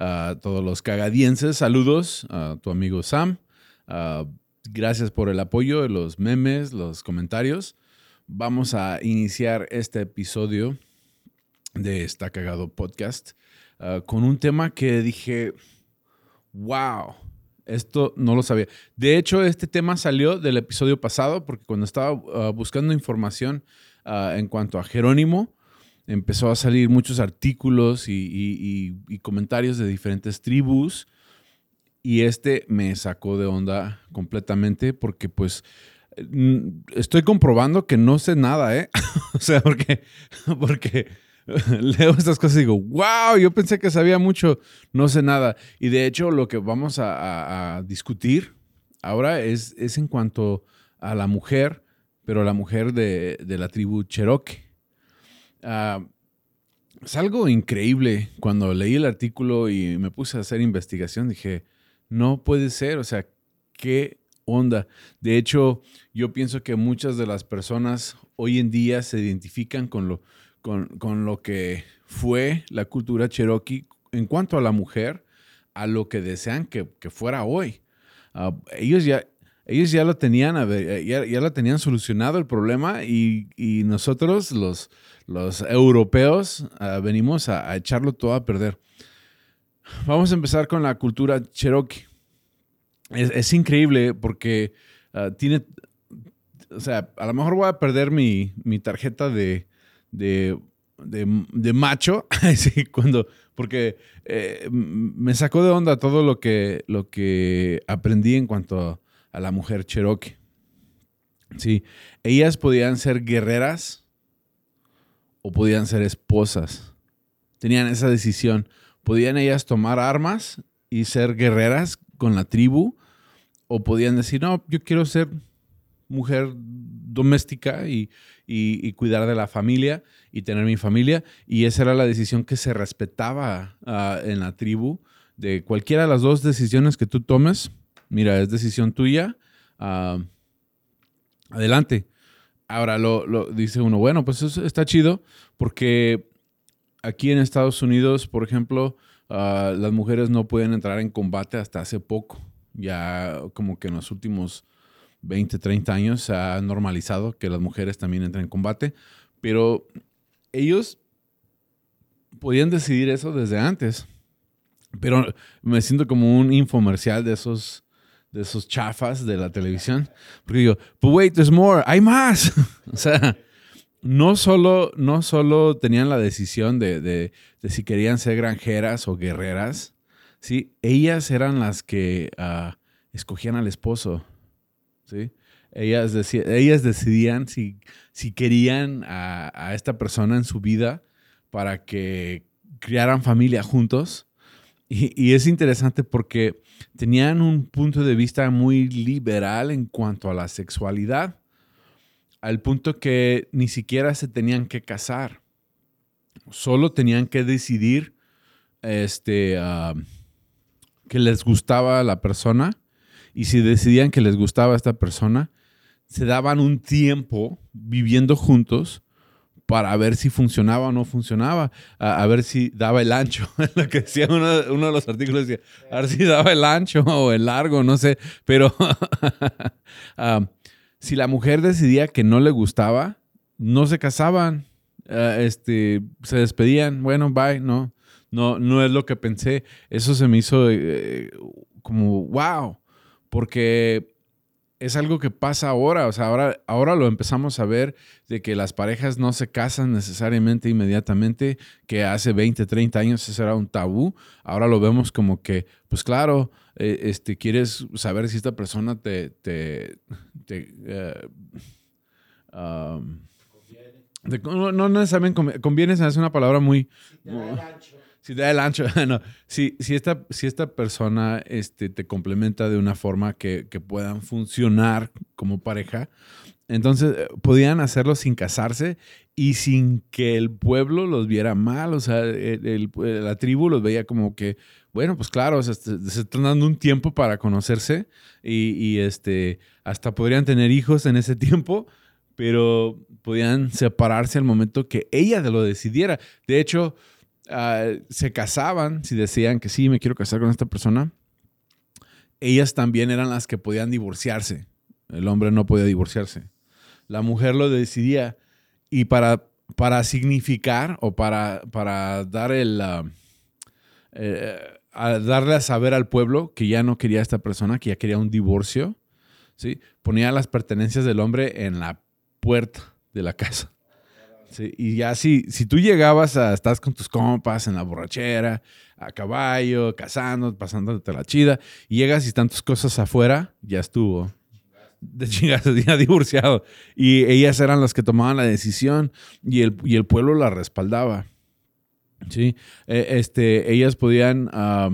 a todos los cagadienses. Saludos a tu amigo Sam. gracias por el apoyo, los memes, los comentarios. Vamos a iniciar este episodio de Está Cagado Podcast con un tema que dije, wow, esto no lo sabía. De hecho, este tema salió del episodio pasado porque cuando estaba ah, buscando información ah, en cuanto a Jerónimo, empezó a salir muchos artículos y, comentarios de diferentes tribus y este me sacó de onda completamente porque pues mm, estoy comprobando que no sé nada, ¿eh? o sea, porque, porque leo estas cosas y digo, wow, yo pensé que sabía mucho, no sé nada. Y de hecho lo que vamos a, discutir ahora es, es, en cuanto a la mujer, pero la mujer de, de la tribu Cherokee. Ah, es algo increíble. Cuando leí el artículo y me puse a hacer investigación, dije, no puede ser, o sea, qué onda. De hecho, yo pienso que muchas de las personas hoy en día se identifican con lo, con, lo que fue la cultura cherokee en cuanto a la mujer, a lo que desean que, fuera hoy. Ah, ellos ya ellos ya lo tenían, ya, ya lo tenían solucionado el problema y, nosotros, los, los europeos, ah, venimos a, echarlo todo a perder. Vamos a empezar con la cultura cherokee. Es, increíble porque ah, tiene, o sea, a lo mejor voy a perder mi, tarjeta de, de, macho, cuando, porque eh, me sacó de onda todo lo que, lo que aprendí en cuanto a la mujer cherokee. Sí, ellas podían ser guerreras o podían ser esposas. Tenían esa decisión. Podían ellas tomar armas y ser guerreras con la tribu o podían decir, no, yo quiero ser mujer doméstica y, cuidar de la familia y tener mi familia. Y esa era la decisión que se respetaba ah, en la tribu. De cualquiera de las dos decisiones que tú tomes, mira, es decisión tuya, ah, adelante. Ahora lo, dice uno, bueno, pues eso está chido porque aquí en Estados Unidos, por ejemplo, ah, las mujeres no pueden entrar en combate hasta hace poco. Ya como que en los últimos 20, 30 años se ha normalizado que las mujeres también entren en combate, pero ellos podían decidir eso desde antes. Pero me siento como un infomercial de esos de esos chafas de la televisión. Porque digo, but wait, there's more, hay más. o sea, no solo, no solo tenían la decisión de, de, si querían ser granjeras o guerreras, ¿sí? ellas eran las que uh, escogían al esposo. ¿sí? Ellas, ellas decidían si, si querían a, a esta persona en su vida para que criaran familia juntos y, es interesante porque tenían un punto de vista muy liberal en cuanto a la sexualidad, al punto que ni siquiera se tenían que casar, solo tenían que decidir este, ah, que les gustaba la persona y si decidían que les gustaba esta persona, se daban un tiempo viviendo juntos para ver si funcionaba o no funcionaba, a, ver si daba el ancho, lo que decía uno, de los artículos, decía, a ver si daba el ancho o el largo, no sé, pero ah, si la mujer decidía que no le gustaba, no se casaban, ah, este, se despedían, bueno, bye, no, no, no es lo que pensé, eso se me hizo eh, como, wow, porque es algo que pasa ahora, o sea, ahora, ahora lo empezamos a ver de que las parejas no se casan necesariamente inmediatamente, que hace 20, 30 años eso era un tabú, ahora lo vemos como que, pues claro, eh, este, quieres saber si esta persona te, te, eh, um, no, necesariamente conviene, es una palabra muy... si te da el ancho, no, si, si, esta, si esta persona este, te complementa de una forma que, que puedan funcionar como pareja, entonces eh, podían hacerlo sin casarse y sin que el pueblo los viera mal. O sea, el, la tribu los veía como que, bueno, pues claro, se, están dando un tiempo para conocerse y, este, hasta podrían tener hijos en ese tiempo, pero podían separarse al momento que ella lo decidiera. De hecho, ah, se casaban si decían que sí, me quiero casar con esta persona. Ellas también eran las que podían divorciarse. El hombre no podía divorciarse la mujer lo decidía. Y para, para significar o para, para dar el, ah, eh, darle a saber al pueblo que ya no quería a esta persona, que ya quería un divorcio, ¿sí? ponía las pertenencias del hombre en la puerta de la casa. Y ya si, si tú llegabas a, estás con tus compas en la borrachera, a caballo, cazando, pasándote la chida, y llegas y están tus cosas afuera, ya estuvo de chingazo, ya divorciado. Y ellas eran las que tomaban la decisión y el, y el pueblo la respaldaba. Sí, e, este, ellas podían... Ah,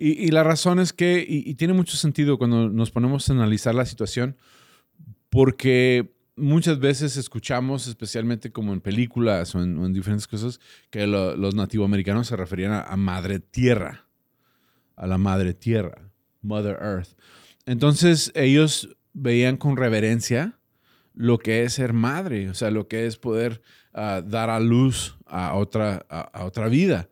y, la razón es que, y, tiene mucho sentido cuando nos ponemos a analizar la situación, porque muchas veces escuchamos, especialmente como en películas o en, diferentes cosas, que los nativoamericanos se referían a, a madre tierra, a la madre tierra, Mother Earth. Entonces ellos veían con reverencia lo que es ser madre, o sea, lo que es poder ah, dar a luz a otra, a, otra vida.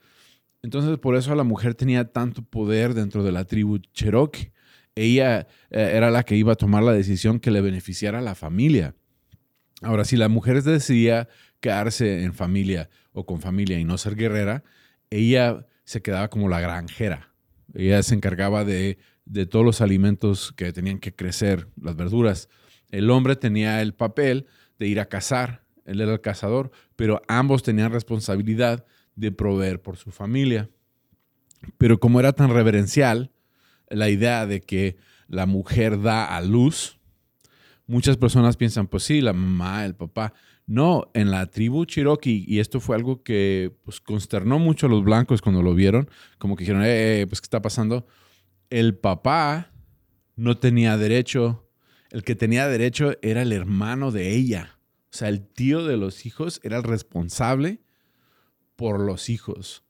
Entonces, por eso la mujer tenía tanto poder dentro de la tribu Cherokee. Ella eh, era la que iba a tomar la decisión que le beneficiara a la familia. Ahora, si la mujer decidía quedarse en familia o con familia y no ser guerrera, ella se quedaba como la granjera. Ella se encargaba de de todos los alimentos que tenían que crecer, las verduras. El hombre tenía el papel de ir a cazar, él era el cazador, pero ambos tenían responsabilidad de proveer por su familia. Pero como era tan reverencial la idea de que la mujer da a luz, muchas personas piensan, pues sí, la mamá, el papá. No, en la tribu Cherokee, y esto fue algo que pues, consternó mucho a los blancos cuando lo vieron, como que dijeron, eh, eh pues ¿qué está pasando? el papá no tenía derecho, el que tenía derecho era el hermano de ella. O sea, el tío de los hijos era el responsable por los hijos,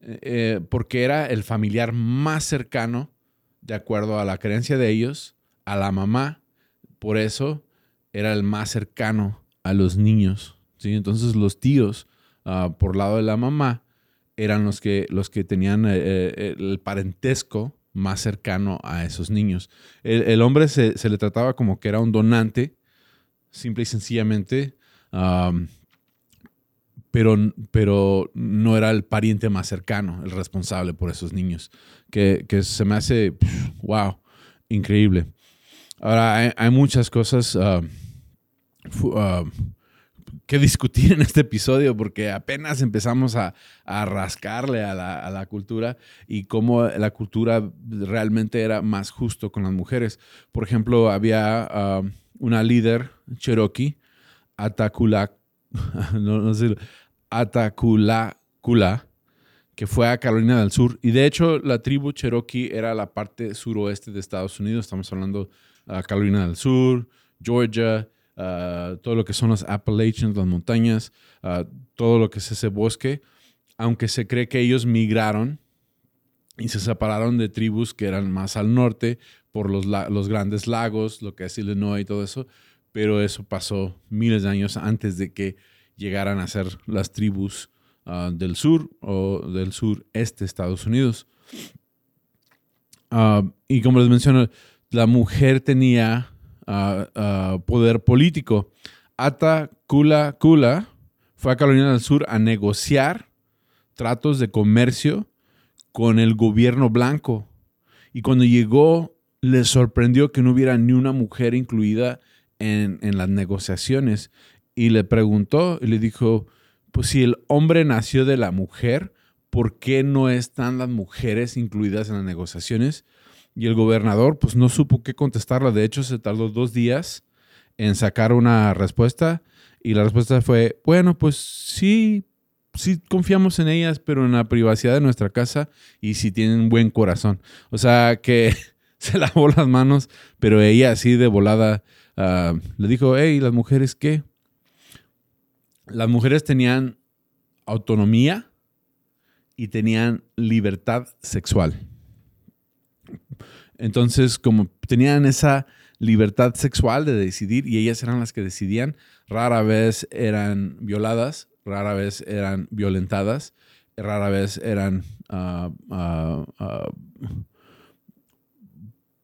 eh, porque era el familiar más cercano, de acuerdo a la creencia de ellos, a la mamá. Por eso era el más cercano a los niños. ¿sí? Entonces los tíos, uh, por lado de la mamá, eran los que, los que tenían eh, el parentesco más cercano a esos niños. El, hombre se, le trataba como que era un donante, simple y sencillamente, pero, pero no era el pariente más cercano, el responsable por esos niños, que, se me hace, wow, increíble. Ahora, hay, muchas cosas que discutir en este episodio porque apenas empezamos a, rascarle a la, cultura y cómo la cultura realmente era más justo con las mujeres. Por ejemplo, había ah, una líder cherokee, Atacula, no, que fue a Carolina del Sur. Y de hecho, la tribu cherokee era la parte suroeste de Estados Unidos. Estamos hablando Carolina del Sur, Georgia, Ah, todo lo que son los Appalachians, las montañas, ah, todo lo que es ese bosque, aunque se cree que ellos migraron y se separaron de tribus que eran más al norte por los, grandes lagos, lo que es Illinois y todo eso, pero eso pasó miles de años antes de que llegaran a ser las tribus ah, del sur o del sureste de Estados Unidos. y como les menciono, la mujer tenía poder político. Ata Kula Kula fue a Carolina del Sur a negociar tratos de comercio con el gobierno blanco. Y cuando llegó, le sorprendió que no hubiera ni una mujer incluida en, en las negociaciones. Y le preguntó y le dijo, pues si el hombre nació de la mujer, ¿por qué no están las mujeres incluidas en las negociaciones? Y el gobernador pues no supo qué contestarla. De hecho, se tardó dos días en sacar una respuesta. Y la respuesta fue, bueno, pues sí, sí confiamos en ellas, pero en la privacidad de nuestra casa y si tienen buen corazón. O sea, que se lavó las manos, pero ella así de volada ah, le dijo, hey, las mujeres qué? Las mujeres tenían autonomía y tenían libertad sexual. Entonces, como tenían esa libertad sexual de decidir y ellas eran las que decidían, rara vez eran violadas, rara vez eran violentadas, rara vez eran ah, ah,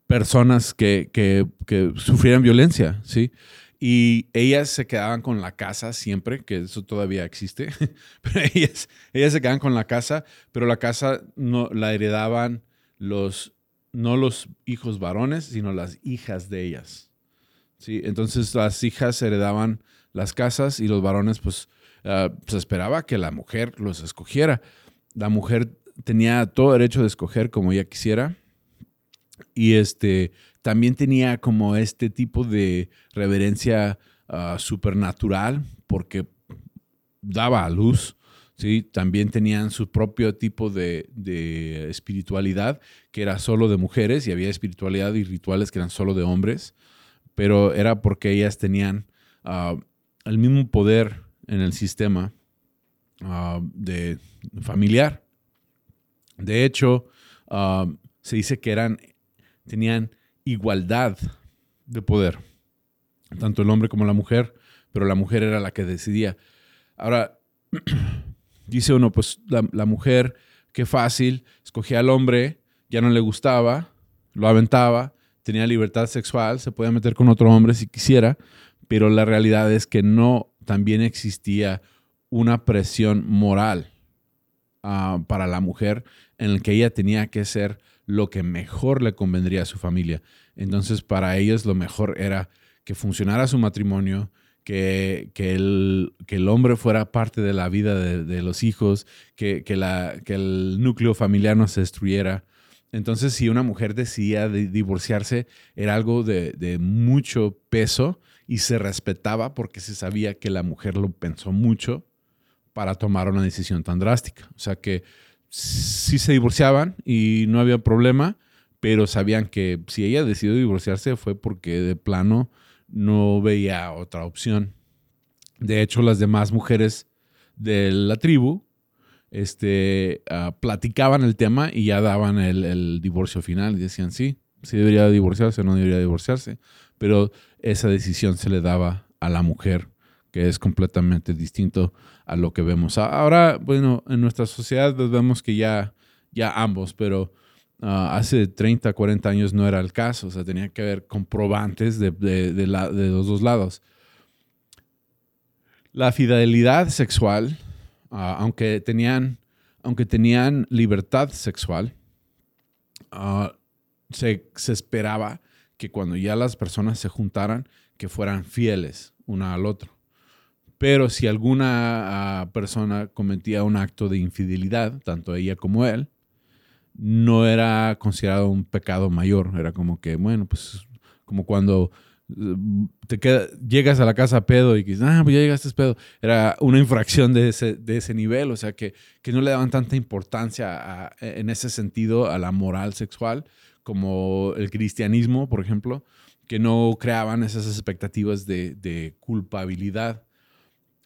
personas que, que, que, sufrieran violencia, ¿sí? Y ellas se quedaban con la casa siempre, que eso todavía existe, pero ellas, ellas se quedaban con la casa, pero la casa no la heredaban los, no los hijos varones, sino las hijas de ellas. ¿sí? Entonces las hijas heredaban las casas y los varones, pues, uh, se esperaba que la mujer los escogiera. La mujer tenía todo derecho de escoger como ella quisiera. Y este, también tenía como este tipo de reverencia uh, supernatural porque daba a luz. ¿Sí? También tenían su propio tipo de, de, espiritualidad que era solo de mujeres y había espiritualidad y rituales que eran solo de hombres, pero era porque ellas tenían uh, el mismo poder en el sistema uh, de familiar. De hecho, uh, se dice que eran, tenían igualdad de poder, tanto el hombre como la mujer, pero la mujer era la que decidía. Ahora, dice uno, pues la, la mujer, qué fácil, escogía al hombre, ya no le gustaba, lo aventaba, tenía libertad sexual, se podía meter con otro hombre si quisiera, pero la realidad es que no también existía una presión moral uh, para la mujer en el que ella tenía que ser lo que mejor le convendría a su familia. Entonces, para ellos lo mejor era que funcionara su matrimonio, que, el, que el, hombre fuera parte de la vida de, los hijos, que, que, la, que, el núcleo familiar no se destruyera. Entonces, si una mujer decidía de divorciarse, era algo de, de mucho peso y se respetaba porque se sabía que la mujer lo pensó mucho para tomar una decisión tan drástica. O sea que sí se divorciaban y no había problema, pero sabían que si ella decidió divorciarse fue porque de plano no veía otra opción. De hecho, las demás mujeres de la tribu este, uh, platicaban el tema y ya daban el, divorcio final y decían sí, sí debería divorciarse o no debería divorciarse. Pero esa decisión se le daba a la mujer, que es completamente distinto a lo que vemos. Ahora, bueno, en nuestra sociedad vemos que ya, ya ambos, pero uh, hace 30, 40 años no era el caso, o sea, tenía que haber comprobantes de, de, los dos lados. La fidelidad sexual, uh, aunque, tenían, aunque tenían libertad sexual, uh, se, se esperaba que cuando ya las personas se juntaran, que fueran fieles una al otro. Pero si alguna persona cometía un acto de infidelidad, tanto ella como él, no era considerado un pecado mayor. Era como que, bueno, pues como cuando eh, te queda, llegas a la casa a pedo y dices, ah, pues ya llegaste a pedo. Era una infracción de ese, de ese nivel, o sea, que, que no le daban tanta importancia a, en ese sentido a la moral sexual, como el cristianismo, por ejemplo, que no creaban esas expectativas de, de culpabilidad.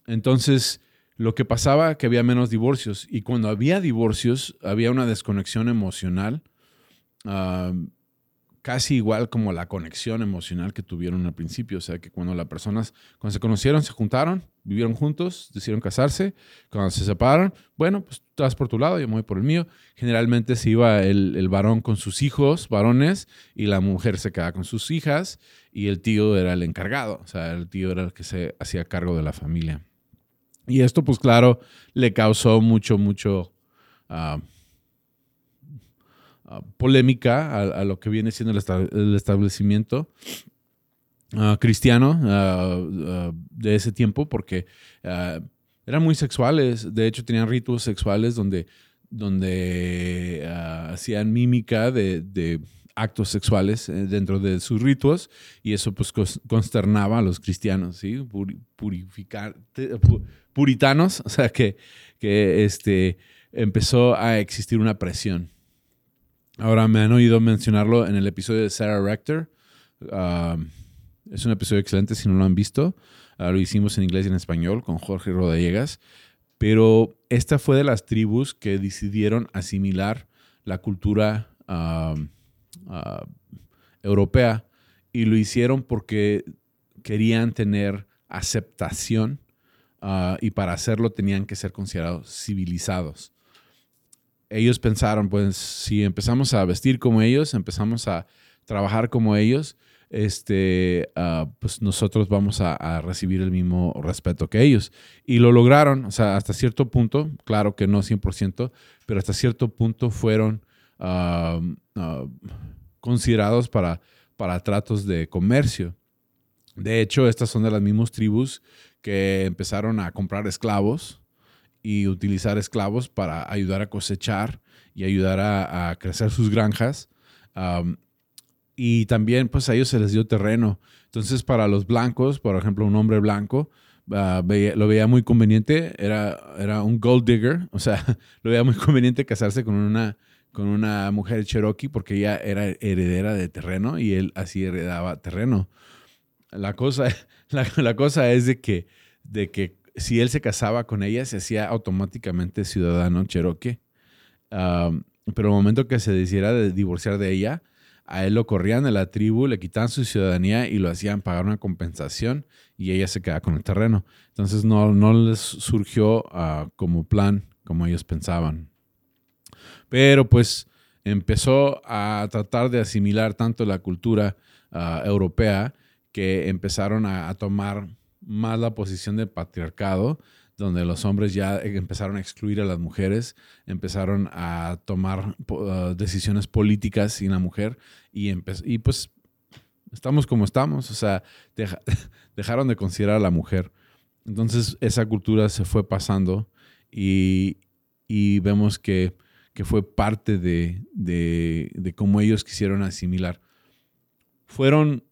Entonces, lo que pasaba que había menos divorcios y cuando había divorcios había una desconexión emocional, uh, casi igual como la conexión emocional que tuvieron al principio. O sea, que cuando las personas, cuando se conocieron, se juntaron, vivieron juntos, decidieron casarse. Cuando se separaron, bueno, pues tú vas por tu lado, yo me voy por el mío. Generalmente se iba el, el, varón con sus hijos, varones, y la mujer se quedaba con sus hijas, y el tío era el encargado. O sea, el tío era el que se hacía cargo de la familia. Y esto, pues claro, le causó mucho, mucho... Uh, Uh, polémica a, lo que viene siendo el, esta, el establecimiento uh, cristiano de ese tiempo, porque eran muy sexuales. De hecho, tenían ritos sexuales donde, donde hacían mímica de, de, actos sexuales eh, dentro de sus ritos y eso pues consternaba a los cristianos, ¿sí? purificar, puritanos, o sea que, que este, empezó a existir una presión. Ahora me han oído mencionarlo en el episodio de Sarah Rector. Um, es un episodio excelente si no lo han visto. Ah, lo hicimos en inglés y en español con Jorge Rodallegas. Pero esta fue de las tribus que decidieron asimilar la cultura um, uh, europea y lo hicieron porque querían tener aceptación uh, y para hacerlo tenían que ser considerados civilizados. Ellos pensaron, pues si empezamos a vestir como ellos, empezamos a trabajar como ellos, este, uh, pues nosotros vamos a, recibir el mismo respeto que ellos. Y lo lograron, o sea, hasta cierto punto, claro que no 100%, pero hasta cierto punto fueron considerados para, para tratos de comercio. De hecho, estas son de las mismas tribus que empezaron a comprar esclavos y utilizar esclavos para ayudar a cosechar y ayudar a, crecer sus granjas. y también, pues a ellos se les dio terreno. Entonces, para los blancos, por ejemplo, un hombre blanco, ah, lo veía muy conveniente, era, era un gold digger, o sea, lo veía muy conveniente casarse con una, con una mujer cherokee porque ella era heredera de terreno y él así heredaba terreno. La cosa, la, cosa es de que, de que si él se casaba con ella, se hacía automáticamente ciudadano cherokee. pero el momento que se decidiera de divorciar de ella, a él lo corrían de la tribu, le quitaban su ciudadanía y lo hacían pagar una compensación y ella se quedaba con el terreno. Entonces no, no les surgió ah, como plan como ellos pensaban. Pero pues empezó a tratar de asimilar tanto la cultura ah, europea que empezaron a, tomar más la posición del patriarcado, donde los hombres ya empezaron a excluir a las mujeres, empezaron a tomar ah, decisiones políticas sin la mujer y, y pues estamos como estamos, o sea, dejaron de considerar a la mujer. Entonces esa cultura se fue pasando y vemos que que fue parte de, de, cómo ellos quisieron asimilar. Fueron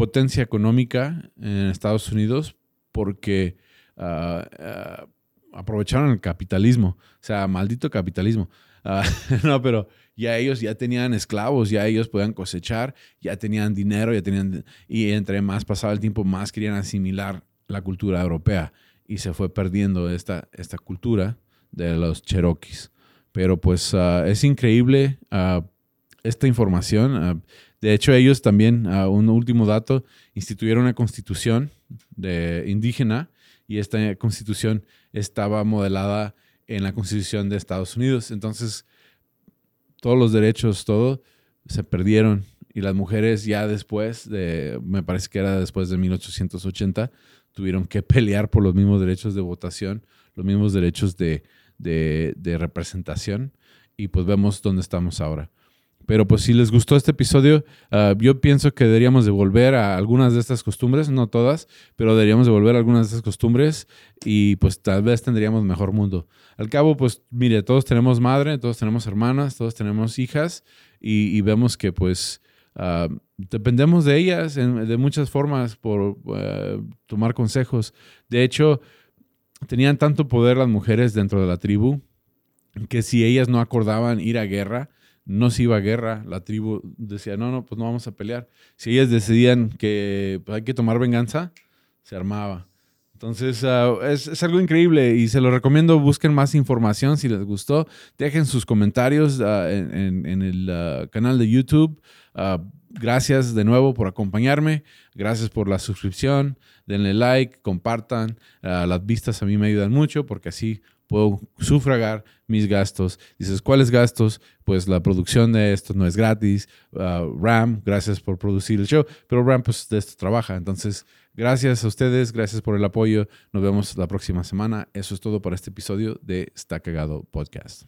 potencia económica en Estados Unidos porque ah, ah, aprovecharon el capitalismo, o sea, maldito capitalismo. Ah, no, pero ya ellos ya tenían esclavos, ya ellos podían cosechar, ya tenían dinero, ya tenían y entre más pasaba el tiempo más querían asimilar la cultura europea y se fue perdiendo esta, esta cultura de los cherokees. Pero pues ah, es increíble ah, esta información. Ah, de hecho, ellos también, un último dato, instituyeron una constitución de indígena y esta constitución estaba modelada en la constitución de Estados Unidos. Entonces, todos los derechos, todo, se perdieron y las mujeres ya después de, me parece que era después de 1880, tuvieron que pelear por los mismos derechos de votación, los mismos derechos de, de, representación y pues vemos dónde estamos ahora. Pero pues si les gustó este episodio, ah, yo pienso que deberíamos de volver a algunas de estas costumbres, no todas, pero deberíamos de volver a algunas de estas costumbres y pues tal vez tendríamos mejor mundo. Al cabo, pues mire, todos tenemos madre, todos tenemos hermanas, todos tenemos hijas y, vemos que pues ah, dependemos de ellas de muchas formas por ah, tomar consejos. De hecho, tenían tanto poder las mujeres dentro de la tribu que si ellas no acordaban ir a guerra, no se iba a guerra. La tribu decía, no, no, pues no vamos a pelear. Si ellas decidían que pues, hay que tomar venganza, se armaba. Entonces, ah, es, algo increíble y se lo recomiendo. Busquen más información si les gustó. Dejen sus comentarios ah, en, el ah, canal de YouTube. gracias de nuevo por acompañarme. Gracias por la suscripción. Denle like, compartan. las vistas a mí me ayudan mucho porque así puedo sufragar mis gastos. Dices, ¿cuáles gastos? Pues la producción de esto no es gratis. RAM, gracias por producir el show. Pero RAM, pues de esto trabaja. Entonces, Gracias a ustedes, gracias por el apoyo. Nos vemos la próxima semana. Eso es todo para este episodio de Está Cagado Podcast.